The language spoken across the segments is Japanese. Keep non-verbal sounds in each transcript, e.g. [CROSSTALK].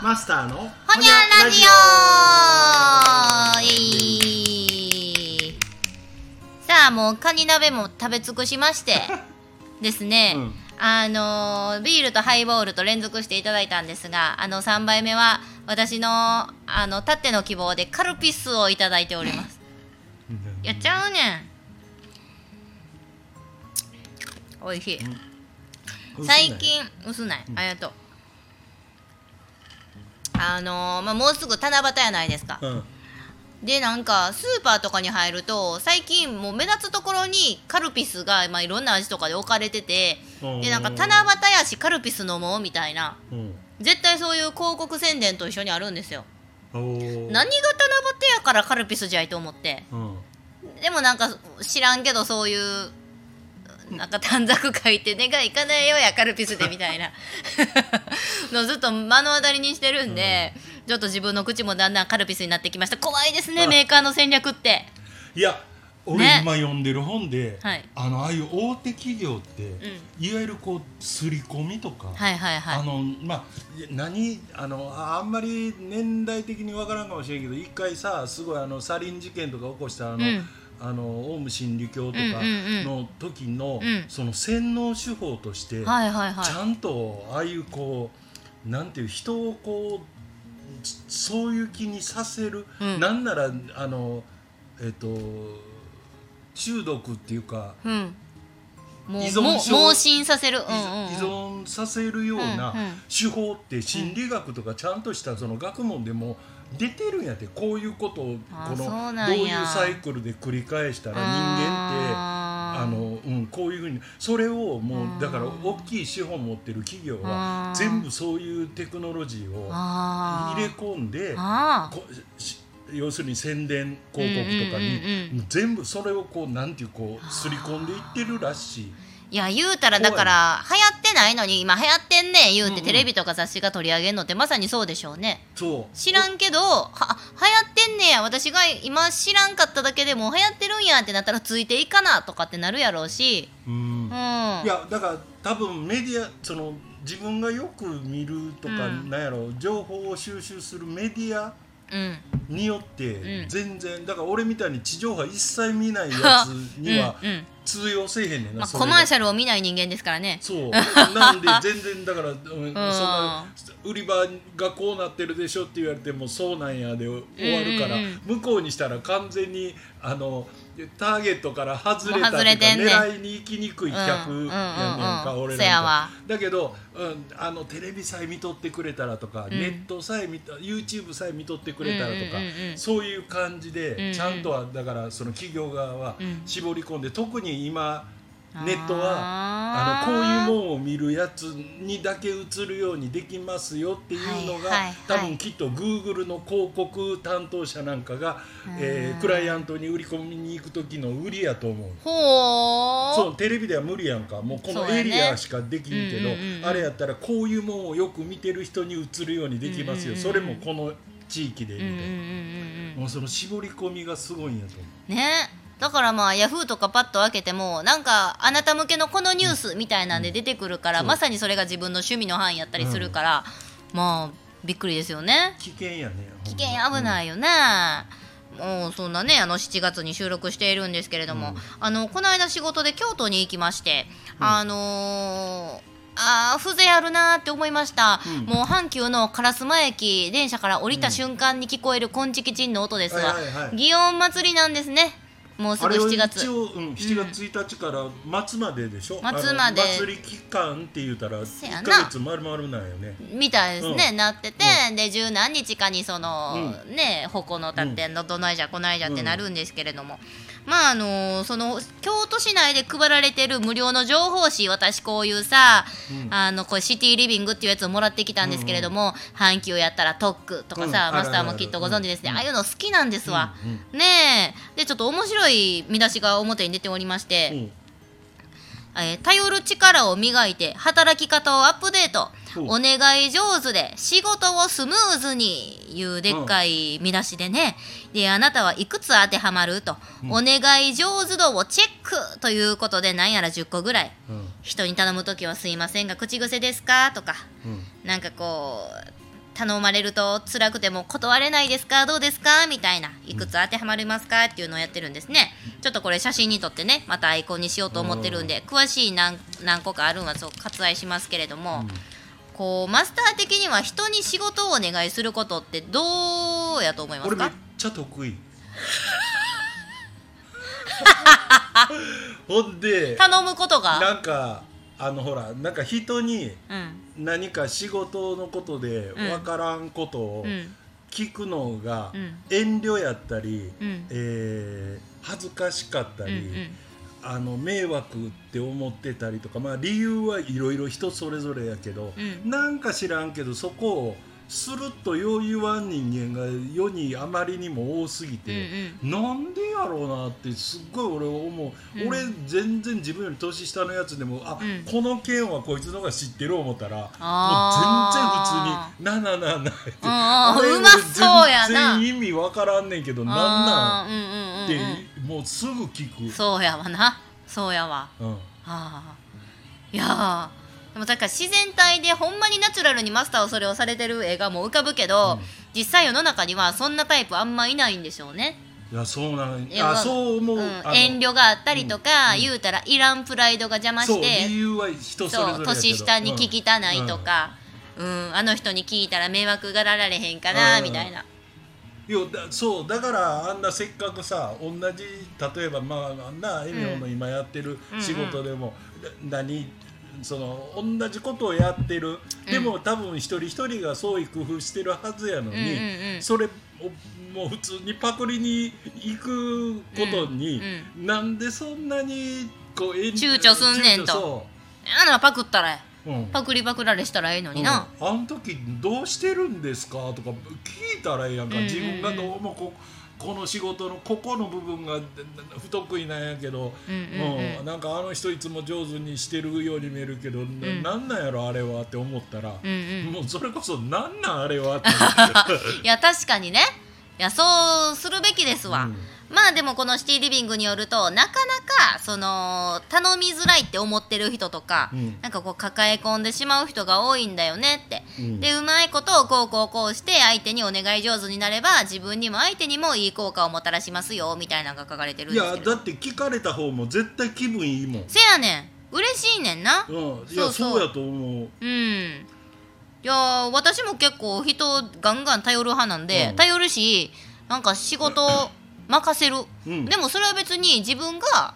マスターのほにゃラジオさあもうカニ鍋も食べ尽くしまして。[LAUGHS] ですね、うん。あのービールとハイボールと連続していただいたんですがあの3杯目は私のあのたっての希望でカルピスをいただいております。やっちゃうねん。おい。しい最近薄ない。ありがとうあのーまあ、もうすぐ七夕やないですか。うん。でなんかスーパーとかに入ると最近もう目立つところにカルピスが、まあ、いろんな味とかで置かれててでなんか七夕やしカルピス飲もうみたいな。うん。絶対そういう広告宣伝と一緒にあるんですよ。何が七夕やからカルピスじゃいと思って。うん。でもなんか知らんけどそういうなんか短冊書いて「願いかなえようやカルピスで」みたいな。[LAUGHS] のずっと目の当たりにしてるんで、ちょっと自分の口もだんだんカルピスになってきました。怖いですねあ。メーカーの戦略って。いや俺ね。今読んでる本で、はい。あのああいう大手企業って、いわゆるこう刷り込みとか、はいはいはい。あのまあ何あのああんまり年代的にわからんかもしれんけど一回さすごいあのサリン事件とか起こしたあの、うんあのオウム真理教とかうんうんうん。の時の、うん。その洗脳手法として、ちゃんとああいうこうなんていう人をこうそそういう気にさせる、うん。なんならあのえっ、と中毒っていうかうん。もう依存盲信させる、うん依うんうん。依存させるようなうんうん。手法って心理学とかちゃんとしたその学問でも出てるんやってこういうことをあこのどういうサイクルで繰り返したら人間ってあの、うん、こういうふうにそれをもうだから大きい資本持ってる企業はうん全部そういうテクノロジーを入れ込んで要するに宣伝広告とかに全部それをこうなんていうこうすり込んでいってるらしい。いや言うたらだから流行ってないのに今流行ってんねん言ううんうん。てテレビとか雑誌が取り上げるのってまさにそうでしょうね。そう。知らんけどは流行ってんねや。私が今知らんかっただけでも流行ってるんやってなったらついていかなとかってなるやろうし。うん。うん。いやだから多分メディアその自分がよく見るとか、うん。なんやろ情報を収集するメディアうん。によってうん。全然、だから俺みたいに地上波一切見ないやつには [LAUGHS] うんうん通用せえへんねんな、まあ、コマーシャルを見ない人間ですからね。そう。なんで全然だから、うん [LAUGHS] その売り場がこうなってるでしょって言われてもそうなんやで終わるから、うんうん向こうにしたら完全にあのターゲットから外れたっていうかれてんねん。狙いに行きにくい客やねんか、うんうんうんうん。俺そやわなんかだけど、うん、あのテレビさえ見とってくれたらとか、うん。ネットさえ見た YouTube さえ見とってくれたらとか、うんうんうんうん。そういう感じで、うんうん。ちゃんとはだからその企業側はうん。絞り込んで、特に今ネットはあのこういうもんを見るやつにだけ映るようにできますよっていうのが、多分きっと Google の広告担当者なんかが、えークライアントに売り込みに行く時の売りやと思う。ほそうテレビでは無理やんか。もうこのエリアしかできんけど、うんうんうんうん。あれやったらこういうもんをよく見てる人に映るようにできますよ、うんうんうん。それもこの地域でみたいな、うんうんうんうんうん。もうその絞り込みがすごいんやと思う。ねだからまあヤフーとかパッと開けてもなんかあなた向けのこのニュースみたいなんで出てくるから、うん。まさにそれが自分の趣味の範囲やったりするから、まあびっくりですよね。危険やね危険危ないいよね、もうそんなねあの7月に収録しているんですけれども、うん。あのこの間仕事で京都に行きまして、うん。あのーあー風情あるなーって思いました、うん。もう阪急の烏丸駅電車から降りた瞬間に聞こえる金色鎮の音ですが、はいはいはい。祇園祭りなんですねもうすぐあれは7月。一応、うん、7月1日から末まででしょ、末まで。祭り期間って言ったら1せやな。か月丸々なんよね。みたいですね、うん。なってて、で十何日かにその、うね矛の立ってんのどないじゃこないじゃってなるんですけれども、まああのその京都市内で配られてる無料の情報誌私こういうさ、うん。あのこれシティリビングっていうやつをもらってきたんですけれども、阪急やったら特区とかさ、うん。マスターもきっとご存知ですね、うん。ああいうの好きなんですわ、うん。ねえ。でちょっと面白い見出しが表に出ておりまして、うんえー頼る力を磨いて働き方をアップデート。お願い上手で仕事をスムーズにいうでっかい見出しでね、であなたはいくつ当てはまると、うん。お願い上手度をチェックということでなんやら10個ぐらい。うん。人に頼む時はすいませんが口癖ですか？とか。うん。なんかこう頼まれると辛くても断れないですか？どうですか？みたいな。いくつ当てはまりますか？っていうのをやってるんですね。ちょっとこれ写真に撮ってねまたアイコンにしようと思ってるんで詳しい何何個かあるんはそう割愛しますけれども、こうマスター的には人に仕事をお願いすることってどうやと思いますか？俺めっちゃ得意。[LAUGHS] ほんで頼むことが？なんかあのほらなんか人にうん。何か仕事のことでうん。分からんことをうん。聞くのがうん。遠慮やったり、うん。えー恥ずかしかったり、あの迷惑って思ってたりとか、まあ、理由はいろいろ人それぞれやけど、うん。なんか知らんけどそこをスルッとよう言わん人間が世にあまりにも多すぎうんて、うん。なんでやろうなってすっごい俺思う、うん。俺全然自分より年下のやつでもあ、うん。この件はこいつの方が知ってる思ったらもう全然普通に「なななな」ってあうまそうやな全然意味わからんねんけどなんなんってうんもうすぐ聞く。そうやわなそうやわうんああいやーでもだから自然体でほんまにナチュラルにマスターをそれをされてる映画も浮かぶけど、うん。実際世の中にはそんなタイプあんまいないんでしょうね、いやそうなんいやあそう思う、うん遠慮があったりとか、うん。言うたらいらんプライドが邪魔そうして理由は人そう年下に聞きたないとか、うん。あの人に聞いたら迷惑がられへんかな、うん。みたいな。いやだそうだからあんなせっかくさ同じ例えばまああんなエミオの今やってる仕事でも、な何その同じことをやってる、でも多分一人一人が創意工夫してるはずやのに、うんうんうん。それをもう普通にパクリに行くことに、うんなんでそんなにこう遠躊躇すんねんと。あのパクったらう、うん。パクリパクられしたらええのにな、うんあの時どうしてるんですかとか聞いたらええやんか、うんうんうん。自分がどうもここの仕事のここの部分が不得意なんやけど、うんうんうん。うん。なんかあの人いつも上手にしてるように見えるけど、ん。ななんなんやろあれはって思ったら、うんうん。もうそれこそなんなんあれはって [LAUGHS] いや確かにね。いやそうするべきですわ、うん。まあでもこのシティリビングによるとなかなかその頼みづらいって思ってる人とか、うん。なんかこう抱え込んでしまう人が多いんだよねって、うん。でうまいことをこうこうこうして相手にお願い上手になれば自分にも相手にもいい効果をもたらしますよみたいなのが書かれてるんいやですけど。だって聞かれた方も絶対気分いいもん、せやねん。嬉しいねんな。うん、いやそうやと思う。うん。いやー私も結構人ガンガン頼る派なんで、うん。頼るしなんか仕事任せる、うん。でもそれは別に自分が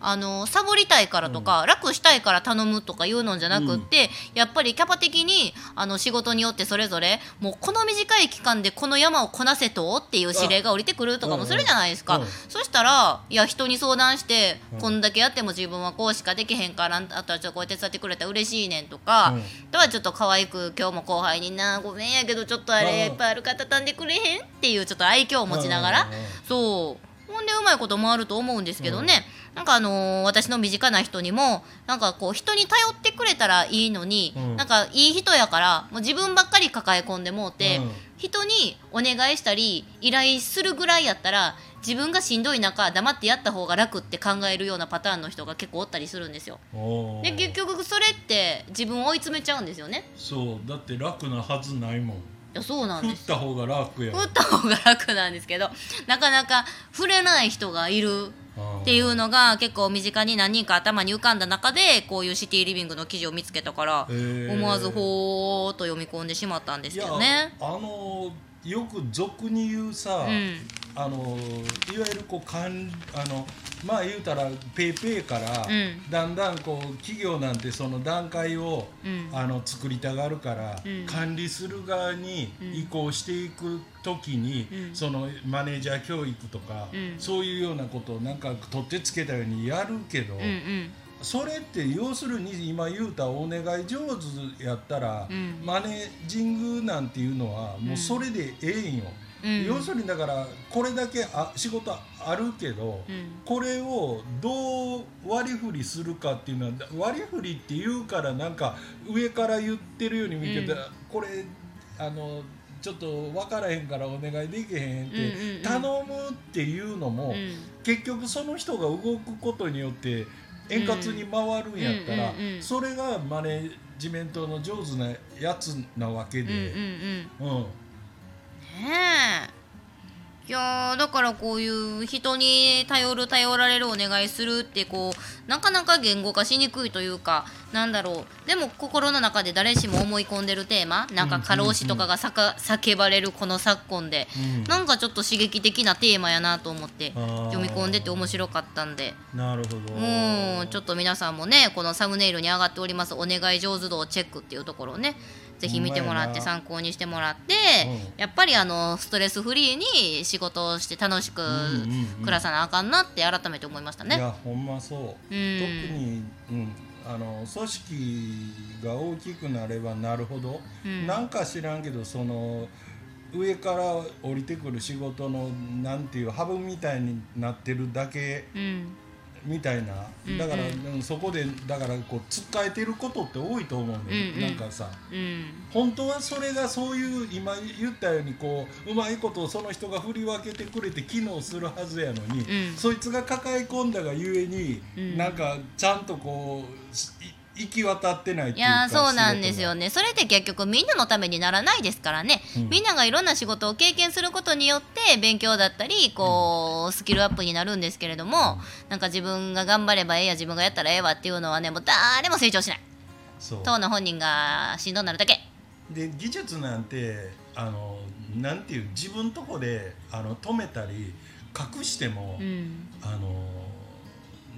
あのサボりたいからとか、楽したいから頼むとかいうのじゃなくって、やっぱりキャパ的にあの仕事によってそれぞれもうこの短い期間でこの山をこなせとっていう指令が降りてくるとかもするじゃないですか、うん。うんそしたらいや人に相談して、うん。こんだけやっても自分はこうしかできへんからあとはちょっとこう手伝ってくれたら嬉しいねんとか、うん。あとはちょっと可愛く今日も後輩になごめんやけどちょっとあれうん。いっぱいあるから畳んでくれへんっていうちょっと愛嬌を持ちながら。うんうんうん。そうほんでうまいこともあると思うんですけどね、なんかあのー私の身近な人にもなんかこう人に頼ってくれたらいいのに、うん。なんかいい人やからもう自分ばっかり抱え込んでもうて、うん。人にお願いしたり依頼するぐらいやったら自分がしんどい中黙ってやった方が楽って考えるようなパターンの人が結構おったりするんですよ。で結局それって自分を追い詰めちゃうんですよね。そう。だって楽なはずないもん。いやそうなん振っですた方が楽や打った方が楽なんですけどなかなか触れない人がいるっていうのが結構身近に何人か頭に浮かんだ中でこういうシティリビングの記事を見つけたからへー。思わずほーっと読み込んでしまったんですけどね。いやあのよく俗に言うさ、うんあのいわゆるこうかんあのまあ言うたらペイペイから、うん。だんだんこう企業なんてその段階を、うん。あの作りたがるから、うん。管理する側に移行していく時に、うん。そのマネージャー教育とか、うん。そういうようなことをなんか取ってつけたようにやるけど、それって要するに今言うたお願い上手やったら、うん。マネージングなんていうのはもうそれでええんよ、うん。要するにだからこれだけあ仕事あるけど、うん。これをどう割り振りするかっていうのは割り振りって言うからなんか上から言ってるように見えて、うん。これあのちょっと分からへんからお願いできへんって、頼むっていうのも、うん。結局その人が動くことによって円滑に回るんやったら、それがマネジメントの上手なやつなわけで、うん。うんね。えいやーだからこういう人に頼る頼られるお願いするってこうなかなか言語化しにくいというかなんだろう。でも心の中で誰しも思い込んでるテーマなんか過労死とかがさか叫ばれるこの昨今で、うん。なんかちょっと刺激的なテーマやなと思って読み込んでて面白かったんで。なるほど。もうちょっと皆さんもねこのサムネイルに上がっております「お願い上手度をチェック」っていうところをねぜひ見てもらって参考にしてもらってうん。やっぱりあのストレスフリーに仕事をして楽しく暮らさなあかんなって改めて思いましたいね。やほんまそう、うん。特に、うん、あの組織が大きくなればなるほど、うん。なんか知らんけどその上から降りてくる仕事のなんていうハブみたいになってるだけうんみたいな。だから、うんうんそこでだからこうつっかえてることって多いと思うね、うんうん。なんかさ。うん。本当はそれがそういう今言ったようにこううまいことをその人が振り分けてくれて機能するはずやのに、うん。そいつが抱え込んだがゆえに、うん。なんかちゃんとこう行き渡ってないっていいうかやーそうなんですよね。ねそれって結局みんなのためにならないですからね、うん。みんながいろんな仕事を経験することによって勉強だったりこうスキルアップになるんですけれどもなんか自分が頑張ればええや自分がやったらええわっていうのはねもう誰も成長しない。そう。当の本人がしんどになるだけ。で技術なんてあのなんていう自分とこであの止めたり隠しても、うん。あの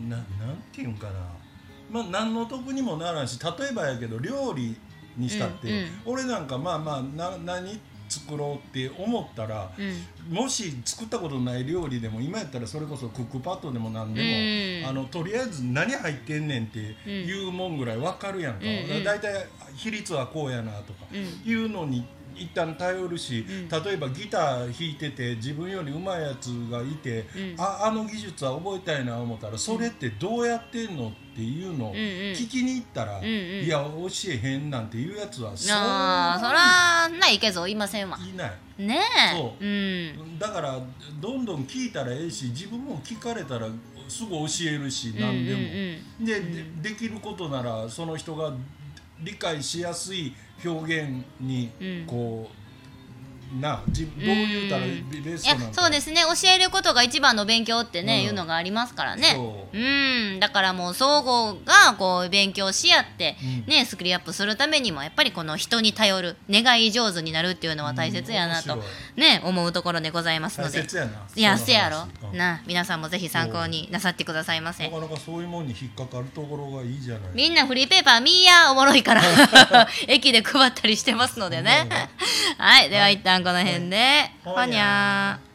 ななんていうんかなまあ何の得にもならんし例えばやけど料理にしたって、うんうん。俺なんかまあまあな何作ろうって思ったらうん。もし作ったことない料理でも今やったらそれこそクックパッドでも何でも、うん。あのとりあえず何入ってんねんっていうもんぐらい分かるやんか、うんうん。だいたい比率はこうやなとかうん。いうのに一旦頼るし、うん。例えばギター弾いてて自分より上手いやつがいて、うん。ああの技術は覚えたいな思ったらそれってどうやってんのっていうのを聞きに行ったら、いや教えへんなんていうやつはそああそらないけどいませんわいない。ねえそううんだからどんどん聞いたらええし自分も聞かれたらすぐ教えるし何でも、でできることならその人が理解しやすい表現にうん。こう、などう言うたらうん。ベベストな。んかそうですね。教えることが一番の勉強ってね、うん。いうのがありますからね。そう。うん。だからもう相互がこう勉強し合って、うん。ねスキルアップするためにもやっぱりこの人に頼る願い上手になるっていうのは大切やなと、うん面ね思うところでございますので。大切やないやそせやろ。な皆さんもぜひ参考になさってくださいませ。なかなかそういうもんに引っかかるところがいいじゃない。みんなフリーペーパー見いやおもろいから。[LAUGHS] 駅で配ったりしてますのでね。はい。では一旦この辺で、はい。ほにゃー